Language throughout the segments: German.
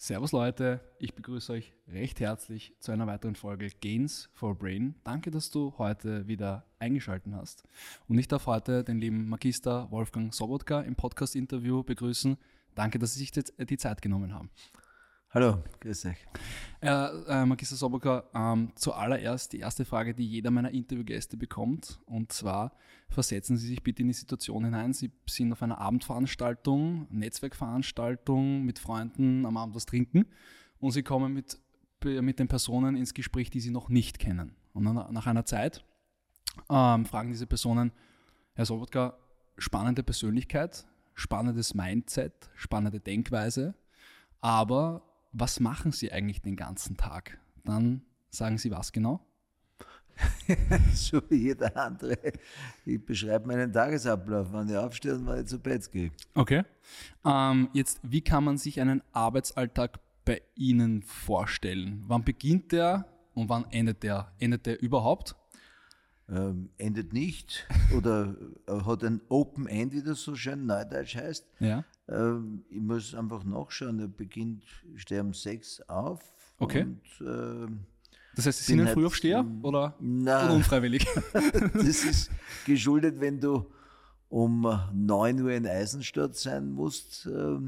Servus Leute, ich begrüße euch recht herzlich zu einer weiteren Folge Gains for Brain. Danke, dass du heute wieder eingeschaltet hast. Und ich darf heute den lieben Magister Wolfgang Sobotka im Podcast-Interview begrüßen. Danke, dass Sie sich die Zeit genommen haben. Hallo, grüß euch. Äh, äh, Magister Soboka, ähm, zuallererst die erste Frage, die jeder meiner Interviewgäste bekommt. Und zwar, versetzen Sie sich bitte in die Situation hinein. Sie sind auf einer Abendveranstaltung, Netzwerkveranstaltung mit Freunden am Abend was trinken und Sie kommen mit, mit den Personen ins Gespräch, die Sie noch nicht kennen. Und dann, nach einer Zeit ähm, fragen diese Personen, Herr Sobotka, spannende Persönlichkeit, spannendes Mindset, spannende Denkweise, aber was machen Sie eigentlich den ganzen Tag? Dann sagen Sie was genau? so wie jeder andere. Ich beschreibe meinen Tagesablauf, wann ich aufstehe und wann ich zu Bett gehe. Okay. Ähm, jetzt, wie kann man sich einen Arbeitsalltag bei Ihnen vorstellen? Wann beginnt der und wann endet der? Endet der überhaupt? Ähm, endet nicht oder äh, hat ein Open End, wie das so schön neudeutsch heißt. Ja. Ähm, ich muss einfach nachschauen. Er beginnt, ich stehe um sechs auf. Okay. Und, äh, das heißt, Sie sind ein Frühaufsteher oder, oder unfreiwillig? das ist geschuldet, wenn du um 9 Uhr in Eisenstadt sein musst, äh,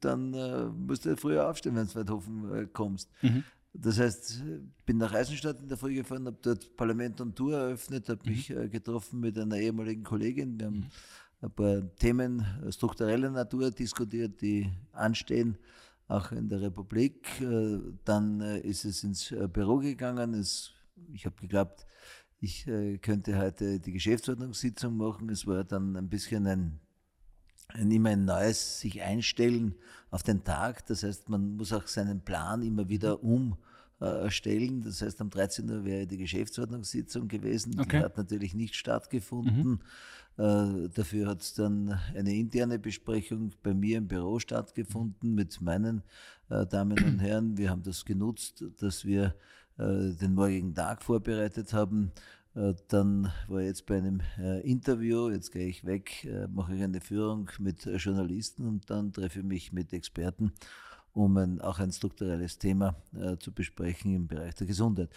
dann äh, musst du früher aufstehen, wenn du zu Weidhofen äh, kommst. Mhm. Das heißt, bin nach Eisenstadt in der Früh gefahren, habe dort Parlament und Tour eröffnet, habe mhm. mich äh, getroffen mit einer ehemaligen Kollegin. Wir haben mhm ein paar Themen struktureller Natur diskutiert, die anstehen, auch in der Republik. Äh, dann äh, ist es ins äh, Büro gegangen. Es, ich habe geglaubt, ich könnte heute die Geschäftsordnungssitzung machen. Es war dann ein bisschen ein, ein immer ein neues sich einstellen auf den Tag. Das heißt, man muss auch seinen Plan immer wieder um erstellen. Das heißt, am 13. Uhr wäre die Geschäftsordnungssitzung gewesen. Okay. Die hat natürlich nicht stattgefunden. Mhm. Äh, dafür hat dann eine interne Besprechung bei mir im Büro stattgefunden mit meinen äh, Damen und Herren. Wir haben das genutzt, dass wir äh, den morgigen Tag vorbereitet haben. Dann war ich jetzt bei einem Interview, jetzt gehe ich weg, mache ich eine Führung mit Journalisten und dann treffe ich mich mit Experten, um ein, auch ein strukturelles Thema zu besprechen im Bereich der Gesundheit.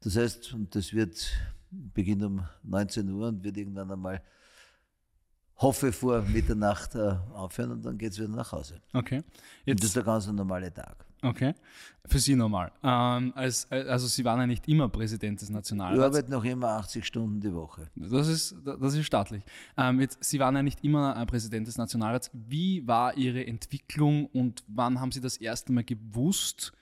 Das heißt, und das wird beginnt um 19 Uhr und wird irgendwann einmal hoffe vor Mitternacht äh, aufhören und dann geht es wieder nach Hause. Okay. Jetzt, und das ist der ganz normale Tag. Okay. Für Sie normal. Ähm, als, also Sie waren ja nicht immer Präsident des Nationalrats. Ich arbeite noch immer 80 Stunden die Woche. Das ist, das ist staatlich. Ähm, jetzt, Sie waren ja nicht immer äh, Präsident des Nationalrats. Wie war Ihre Entwicklung und wann haben Sie das erste Mal gewusst,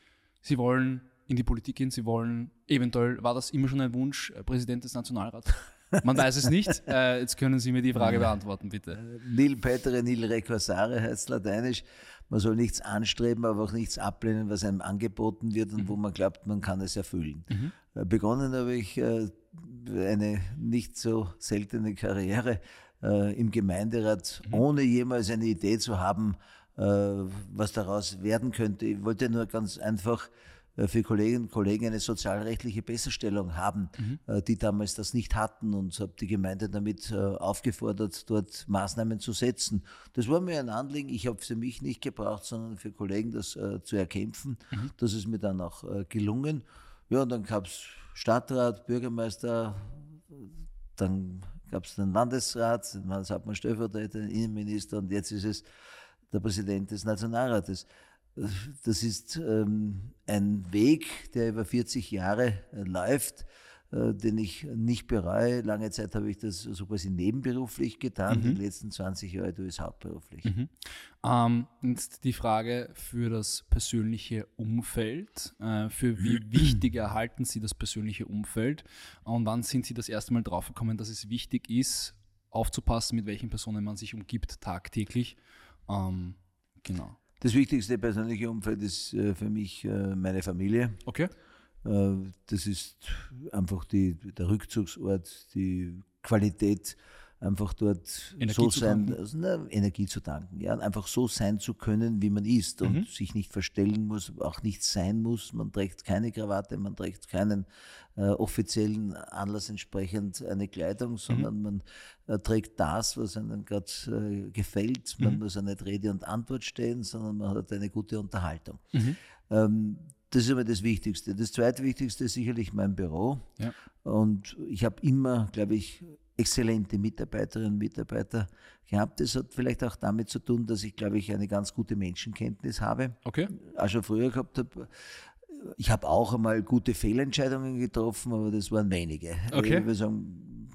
Sie wollen in die Politik gehen, Sie wollen, eventuell war das immer schon ein Wunsch, äh, Präsident des Nationalrats? Man weiß es nicht. Äh, jetzt können Sie mir die Frage beantworten, bitte. Äh, nil petere, nil recursare heißt lateinisch. Man soll nichts anstreben, aber auch nichts ablehnen, was einem angeboten wird und mhm. wo man glaubt, man kann es erfüllen. Mhm. Äh, begonnen habe ich äh, eine nicht so seltene Karriere äh, im Gemeinderat, mhm. ohne jemals eine Idee zu haben, was daraus werden könnte. Ich wollte nur ganz einfach für Kolleginnen und Kollegen eine sozialrechtliche Besserstellung haben, mhm. Äh, die damals das nicht hatten und habe die Gemeinde damit äh, aufgefordert, dort Maßnahmen zu setzen. Das war mir ein Anliegen. Ich habe für mich nicht gebraucht, sondern für Kollegen das zu erkämpfen. Mhm. Das ist mir dann auch gelungen. Ja, und dann gab es Stadtrat, Bürgermeister, dann gab es den Landesrat, den Landeshauptmann Stellvertreter, den Innenminister und jetzt ist es der Präsident des Nationalrates. Das ist ähm, ein Weg, der über 40 Jahre äh, läuft, äh, den ich nicht bereue. Lange Zeit habe ich das so quasi nebenberuflich getan, mhm. die letzten 20 Jahre tue ich es hauptberuflich. Mhm. Ähm, jetzt die Frage für das persönliche Umfeld. Äh, für wie wichtig erhalten Sie das persönliche Umfeld? Und wann sind Sie das erste Mal draufgekommen, dass es wichtig ist, aufzupassen, mit welchen Personen man sich umgibt tagtäglich? Ähm, genau. Das wichtigste persönliche Umfeld ist äh, für mich äh, meine Familie. Okay. Äh, das ist einfach die, der Rückzugsort, die Qualität einfach dort Energie so sein, also, na, Energie zu danken, ja, einfach so sein zu können, wie man ist und mhm. sich nicht verstellen muss, auch nicht sein muss. Man trägt keine Krawatte, man trägt keinen äh, offiziellen Anlass entsprechend eine Kleidung, mhm. sondern mhm. man äh, trägt das, was einem gerade äh, gefällt. Man mhm. muss eine Rede und Antwort stehen, sondern man hat eine gute Unterhaltung. Mhm. Ähm, das ist aber das Wichtigste. Das zweitwichtigste ist sicherlich mein Büro. Ja. Und ich habe immer, glaube ich, exzellente Mitarbeiterinnen und Mitarbeiter gehabt. Das hat vielleicht auch damit zu tun, dass ich, glaube ich, eine ganz gute Menschenkenntnis habe. Okay. Auch schon früher gehabt habe. Ich habe auch einmal gute Fehlentscheidungen getroffen, aber das waren wenige. Okay. Ich würde sagen,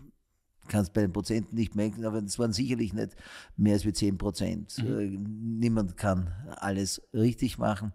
kannst bei den Prozenten nicht merken, aber das waren sicherlich nicht mehr als wie 10 Prozent. Mhm. Niemand kann alles richtig machen.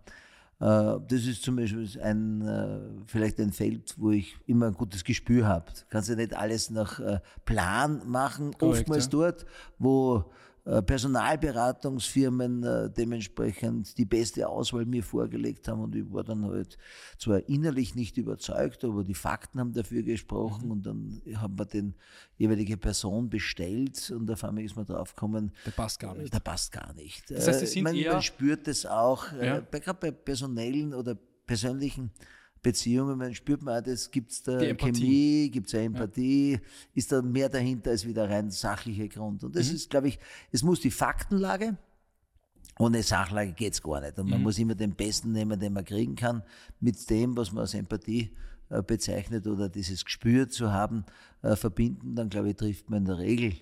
Äh, das ist zum Beispiel ein, äh, vielleicht ein Feld, wo ich immer ein gutes Gespür habe. Du kannst ja nicht alles nach äh, Plan machen. Korrekt, Oftmals ja. dort, wo Personalberatungsfirmen dementsprechend die beste Auswahl mir vorgelegt haben und ich war dann halt zwar innerlich nicht überzeugt, aber die Fakten haben dafür gesprochen Mhm. und dann haben wir den jeweilige Person bestellt und auf einmal ist man drauf gekommen, Der passt gar nicht. der passt gar nicht. Das heißt, Äh, man, man spürt es auch, Ja. äh, bei, gerade bei personellen oder persönlichen Beziehungen, man spürt man auch, das gibt es da. Chemie, gibt es eine Empathie, ist da mehr dahinter als wieder rein sachlicher Grund. Und Mhm. das ist, glaube ich, es muss die Faktenlage, ohne Sachlage geht es gar nicht. Und Mhm. man muss immer den Besten nehmen, den man kriegen kann, mit dem, was man als Empathie äh, bezeichnet oder dieses Gespür zu haben, äh, verbinden, dann glaube ich, trifft man in der Regel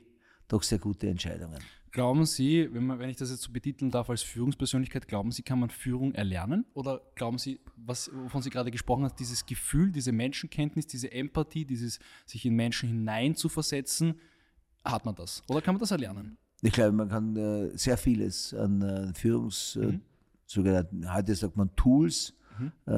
doch sehr gute Entscheidungen. Glauben Sie, wenn, man, wenn ich das jetzt so betiteln darf als Führungspersönlichkeit, glauben Sie, kann man Führung erlernen? Oder glauben Sie, was, wovon Sie gerade gesprochen haben, dieses Gefühl, diese Menschenkenntnis, diese Empathie, dieses sich in Menschen hinein zu versetzen, hat man das? Oder kann man das erlernen? Ich glaube, man kann äh, sehr vieles an äh, Führungs, äh, sogenannten, heute sagt man Tools, äh,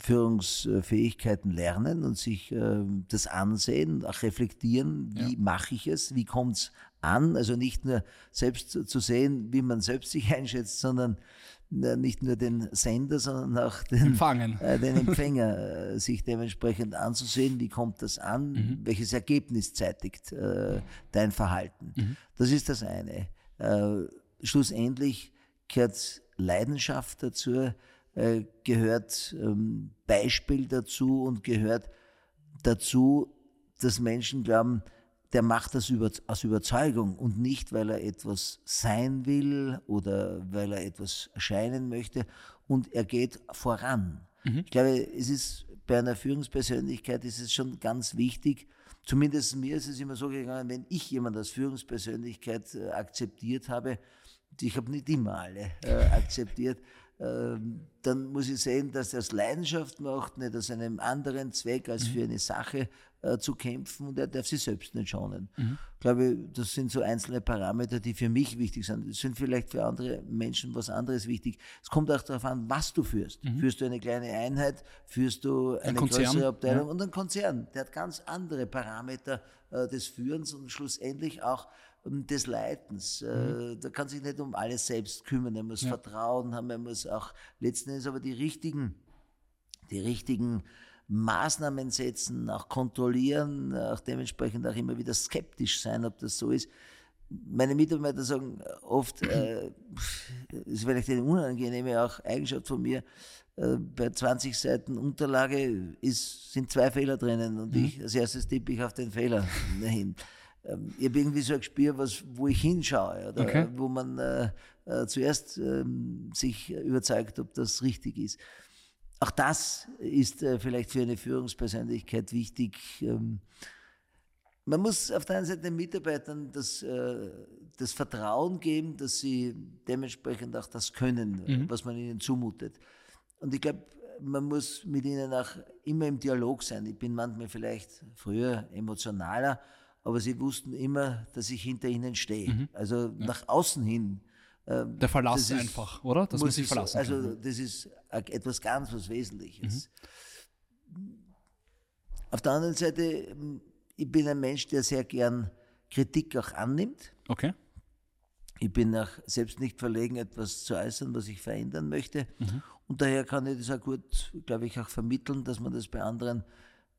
Führungsfähigkeiten lernen und sich äh, das ansehen, auch reflektieren, wie Ja. mache ich es, wie kommt es an, also nicht nur selbst zu, sehen, wie man selbst sich einschätzt, sondern äh, nicht nur den Sender, sondern auch den, äh, den Empfänger äh, sich dementsprechend anzusehen, wie kommt das an, welches Ergebnis zeitigt äh, dein Verhalten. Das ist das eine. Schlussendlich gehört Leidenschaft dazu, äh, gehört ähm, Beispiel dazu und gehört dazu, dass Menschen glauben, der macht das über, aus Überzeugung und nicht, weil er etwas sein will oder weil er etwas erscheinen möchte und er geht voran. Ich glaube, es ist bei einer Führungspersönlichkeit ist es schon ganz wichtig, zumindest mir ist es immer so gegangen, wenn ich jemand als Führungspersönlichkeit äh, akzeptiert habe, ich habe nicht immer alle äh, akzeptiert, ähm, dann muss ich sehen, dass er es Leidenschaft macht, nicht aus einem anderen Zweck als für eine Sache äh, zu kämpfen und er darf sich selbst nicht schonen. Ich glaube, das sind so einzelne Parameter, die für mich wichtig sind. Das sind vielleicht für andere Menschen was anderes wichtig. Es kommt auch darauf an, was du führst. Führst du eine kleine Einheit, führst du eine Konzern, größere Abteilung ja. und ein Konzern, der hat ganz andere Parameter äh, des Führens und schlussendlich auch des Leitens. Äh, Da kann sich nicht um alles selbst kümmern. Er muss Vertrauen haben, er muss auch letzten Endes aber die richtigen, die richtigen Maßnahmen setzen, auch kontrollieren, auch dementsprechend auch immer wieder skeptisch sein, ob das so ist. Meine Mitarbeiter sagen oft, äh, das ist vielleicht eine unangenehme auch Eigenschaft von mir, äh, bei 20 Seiten Unterlage ist, sind zwei Fehler drinnen und ich als erstes tippe ich auf den Fehler hin. Ähm, ich habe irgendwie so ein Gespür, was, wo ich hinschaue oder Okay. wo man äh, äh, zuerst ähm, sich überzeugt, ob das richtig ist. Auch das ist äh, vielleicht für eine Führungspersönlichkeit wichtig. Ähm, man muss auf der einen Seite den Mitarbeitern das, äh, das Vertrauen geben, dass sie dementsprechend auch das können, äh, was man ihnen zumutet. Und ich glaube, man muss mit ihnen auch immer im Dialog sein. Ich bin manchmal vielleicht früher emotionaler, aber sie wussten immer, dass ich hinter ihnen stehe. Also nach außen hin. ähm, Der Verlass ist- einfach, oder? Dass man muss sich ich verlassen Also kann. Mhm. das ist etwas ganz was Wesentliches. Auf der anderen Seite, ähm, ich bin ein Mensch, der sehr gern Kritik auch annimmt. Okay. Ich bin auch selbst nicht verlegen, etwas zu äußern, was ich verändern möchte. Mhm. Und daher kann ich das auch gut, glaube ich, auch vermitteln, dass man das bei anderen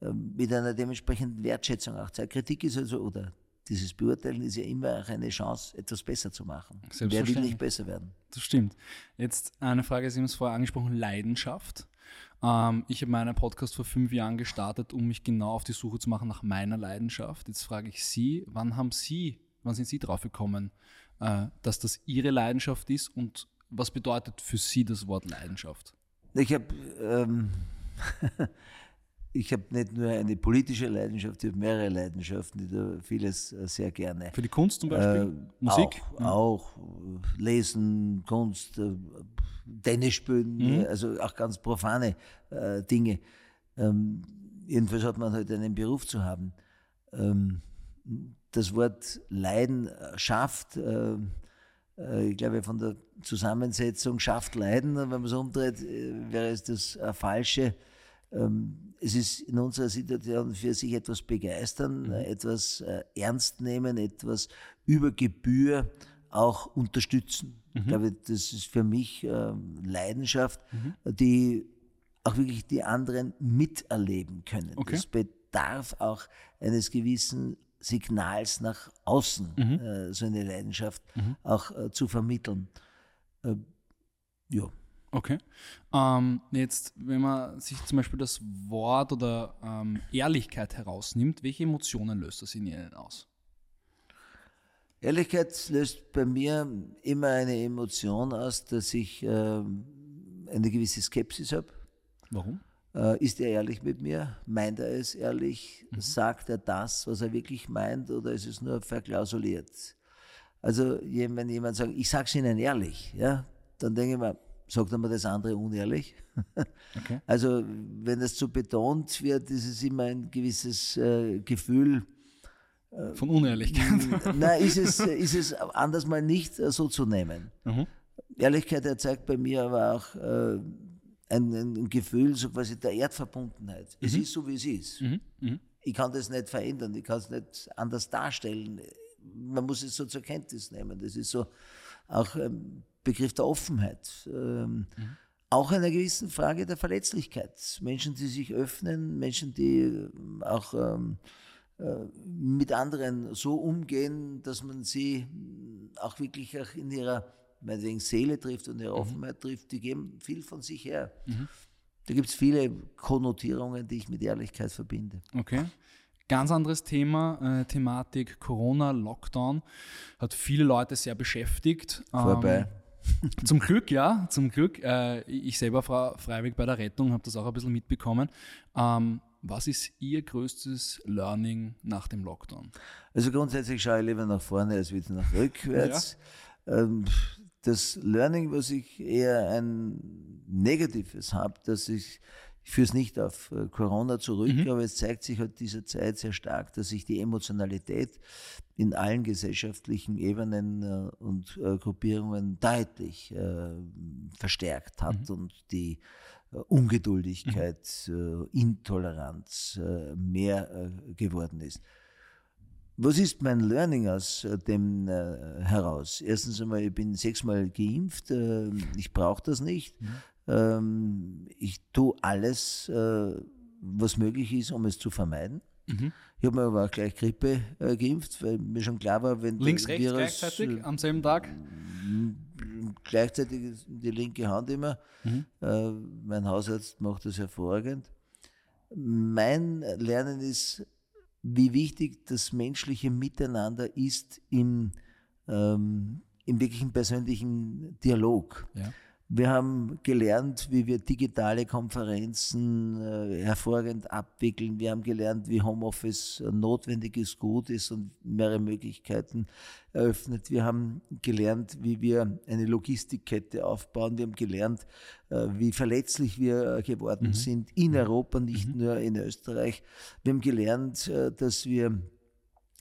mit einer dementsprechenden Wertschätzung auch zeigt. Kritik ist also, oder dieses Beurteilen ist ja immer auch eine Chance, etwas besser zu machen. Wer will nicht besser werden? Das stimmt. Jetzt eine Frage, Sie haben es vorher angesprochen, Leidenschaft. Ähm, ich habe meinen Podcast vor fünf Jahren gestartet, um mich genau auf die Suche zu machen nach meiner Leidenschaft. Jetzt frage ich Sie, wann haben Sie, wann sind Sie drauf gekommen, äh, dass das Ihre Leidenschaft ist und was bedeutet für Sie das Wort Leidenschaft? Ich habe ähm, ich habe nicht nur eine politische Leidenschaft, ich habe mehrere Leidenschaften, die da vieles äh, sehr gerne. Für die Kunst zum Beispiel? Äh, Musik? Auch, ja. auch, Lesen, Kunst, äh, Tennis spielen, mhm. also auch ganz profane äh, Dinge. Ähm, jedenfalls hat man halt einen Beruf zu haben. Ähm, das Wort Leidenschaft, äh, äh, ich glaube, von der Zusammensetzung schafft Leiden, wenn man es umdreht, wäre es das falsche es ist in unserer Situation für sich etwas begeistern, mhm. etwas äh, ernst nehmen, etwas über Gebühr auch unterstützen. Mhm. Ich glaube, das ist für mich ähm, Leidenschaft, mhm. die auch wirklich die anderen miterleben können. Okay. Das bedarf auch eines gewissen Signals nach außen, mhm. äh, so eine Leidenschaft mhm. auch äh, zu vermitteln. ja. Okay. Ähm, jetzt, wenn man sich zum Beispiel das Wort oder ähm, Ehrlichkeit herausnimmt, welche Emotionen löst das in Ihnen aus? Ehrlichkeit löst bei mir immer eine Emotion aus, dass ich äh, eine gewisse Skepsis habe. Warum? Äh, ist er ehrlich mit mir? Meint er es ehrlich? Mhm. Sagt er das, was er wirklich meint, oder ist es nur verklausuliert? Also, wenn jemand sagt, ich sage es Ihnen ehrlich, ja, dann denke ich mir, sagt man das andere unehrlich. Okay. Also wenn es so betont wird, ist es immer ein gewisses äh, Gefühl. Äh, Von Unehrlichkeit. Nein, ist es, ist es anders mal nicht äh, so zu nehmen. Mhm. Ehrlichkeit erzeugt bei mir aber auch äh, ein, ein, Gefühl so quasi der Erdverbundenheit. Mhm. Es ist so, wie es ist. Mhm. mhm. Ich kann das nicht verändern, ich kann es nicht anders darstellen. Man muss es so zur Kenntnis nehmen. Das ist so auch ähm, Begriff der Offenheit. Ähm, mhm. Auch einer gewissen Frage der Verletzlichkeit. Menschen, die sich öffnen, Menschen, die ähm, auch ähm, äh, mit anderen so umgehen, dass man sie auch wirklich auch in ihrer meinetwegen Seele trifft und ihre mhm. Offenheit trifft, die geben viel von sich her. Mhm. Da gibt es viele Konnotierungen, die ich mit Ehrlichkeit verbinde. Okay. Ganz anderes Thema, äh, Thematik Corona, Lockdown, hat viele Leute sehr beschäftigt. Vorbei. Ähm, zum Glück, ja, zum Glück. Äh, ich selber war freiwillig bei der Rettung, habe das auch ein bisschen mitbekommen. Ähm, was ist Ihr größtes Learning nach dem Lockdown? Also grundsätzlich schaue ich lieber nach vorne als wieder nach rückwärts. Ja. Ähm, das Learning, was ich eher ein negatives habe, dass ich ich führe es nicht auf äh, Corona zurück, mhm. aber es zeigt sich halt dieser Zeit sehr stark, dass sich die Emotionalität in allen gesellschaftlichen Ebenen äh, und äh, Gruppierungen deutlich verstärkt hat mhm. und die Ungeduldigkeit, mhm. Intoleranz mehr geworden ist. Was ist mein Learning aus dem heraus? Erstens einmal, ich bin sechsmal geimpft, ich brauche das nicht. Mhm. Ähm, ich tue alles, äh, was möglich ist, um es zu vermeiden. Mhm. Ich habe mir aber auch gleich Grippe äh, geimpft, weil mir schon klar war, wenn Links, rechts Virus, gleichzeitig äh, am selben Tag? Gleichzeitig die linke Hand immer. Mhm. Äh, mein Hausarzt macht das hervorragend. Mein Lernen ist, wie wichtig das menschliche Miteinander ist im, ähm, im wirklichen persönlichen Dialog. Ja. Wir haben gelernt, wie wir digitale Konferenzen äh, hervorragend abwickeln. Wir haben gelernt, wie Homeoffice ein notwendiges Gut ist und mehrere Möglichkeiten eröffnet. Wir haben gelernt, wie wir eine Logistikkette aufbauen. Wir haben gelernt, äh, wie verletzlich wir äh, geworden mhm. sind in Europa, nicht mhm. nur in Österreich. Wir haben gelernt, äh, dass wir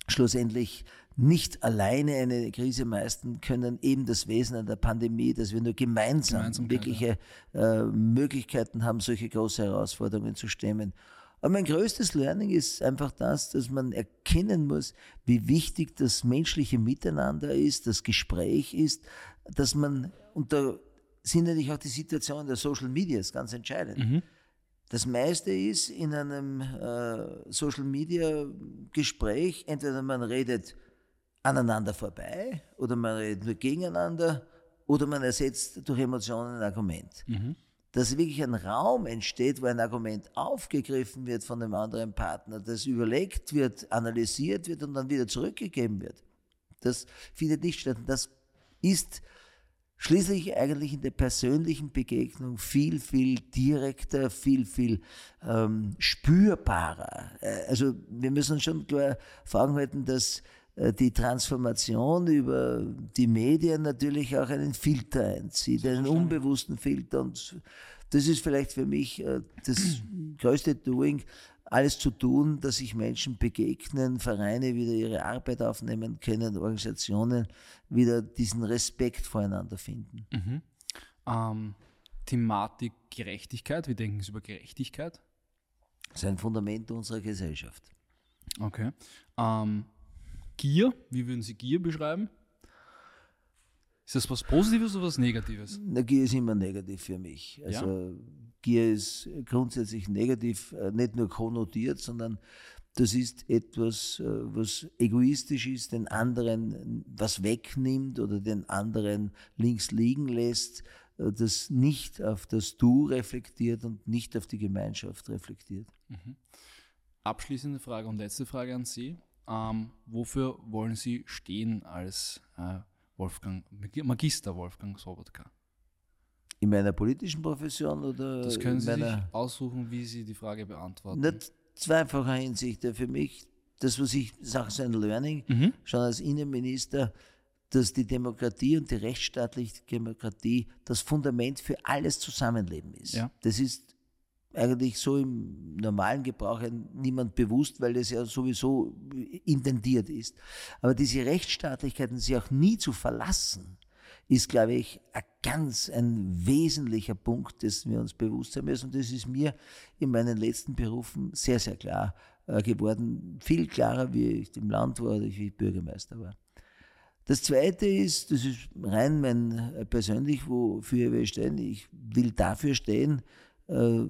schlussendlich nicht alleine eine Krise meistern können, eben das Wesen an der Pandemie, dass wir nur gemeinsam wirkliche äh, Möglichkeiten haben, solche große Herausforderungen zu stemmen. Aber mein größtes Learning ist einfach das, dass man erkennen muss, wie wichtig das menschliche Miteinander ist, das Gespräch ist, dass man, und da sind natürlich auch die Situationen der Social Media ganz entscheidend. Mhm. Das meiste ist in einem äh, Social Media Gespräch, entweder man redet aneinander vorbei oder man redet nur gegeneinander oder man ersetzt durch Emotionen ein Argument. Mhm. Dass wirklich ein Raum entsteht, wo ein Argument aufgegriffen wird von einem anderen Partner, das überlegt wird, analysiert wird und dann wieder zurückgegeben wird. Das findet nicht statt. Das ist schließlich eigentlich in der persönlichen Begegnung viel, viel direkter, viel, viel ähm, spürbarer. Äh, also wir müssen uns schon klar vor Augen halten, dass die Transformation über die Medien natürlich auch einen Filter einzieht, einen unbewussten Filter. Und das ist vielleicht für mich äh, das größte Doing, alles zu tun, dass sich Menschen begegnen, Vereine wieder ihre Arbeit aufnehmen können, Organisationen wieder diesen Respekt voreinander finden. Mhm. Ähm, Thematik Gerechtigkeit, wie denken Sie über Gerechtigkeit? Das ist ein Fundament unserer Gesellschaft. Okay. Ähm, Gier, wie würden Sie Gier beschreiben? Ist das was Positives oder was Negatives? Na, Gier ist immer negativ für mich. Also ja. Gier ist grundsätzlich negativ, äh, nicht nur konnotiert, sondern das ist etwas, äh, was egoistisch ist, den anderen was wegnimmt oder den anderen links liegen lässt, äh, das nicht auf das Du reflektiert und nicht auf die Gemeinschaft reflektiert. Mhm. Abschließende Frage und letzte Frage an Sie. Ähm, wofür wollen Sie stehen als äh, Wolfgang, Magister Wolfgang Sobotka? In meiner politischen Profession oder? Das können Sie sich aussuchen, wie Sie die Frage beantworten. Nicht zweifacher Hinsicht. Für mich, das, was ich sage, so ein Learning, mhm. schon als Innenminister, dass die Demokratie und die rechtsstaatliche Demokratie das Fundament für alles Zusammenleben ist. Ja. Das ist eigentlich so im normalen Gebrauch niemand bewusst, weil das ja sowieso intendiert ist. Aber diese Rechtsstaatlichkeit und sie auch nie zu verlassen, ist, glaube ich, ein ganz ein wesentlicher Punkt, dessen wir uns bewusst sein müssen. Und das ist mir in meinen letzten Berufen sehr, sehr klar äh, geworden. Viel klarer, wie ich im Land war wie ich Bürgermeister war. Das Zweite ist, das ist rein mein äh, persönlich, wofür wir stehen. Ich will dafür stehen, äh,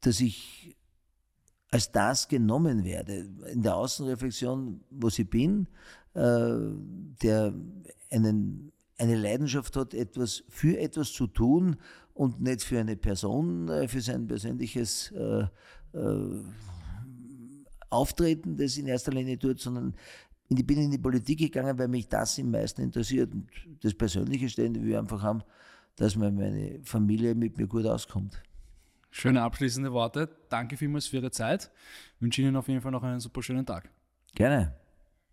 dass ich als das genommen werde. In der Außenreflexion, wo ich bin, der einen eine Leidenschaft hat, etwas für etwas zu tun und nicht für eine Person, äh, für sein persönliches äh, äh, Auftreten, das in erster Linie tut, sondern ich bin in die Politik gegangen, weil mich das am meisten interessiert und das persönliche Stände wir einfach haben, dass meine Familie mit mir gut auskommt. Schöne abschließende Worte. Danke vielmals für Ihre Zeit. Ich wünsche Ihnen auf jeden Fall noch einen super schönen Tag. Gerne.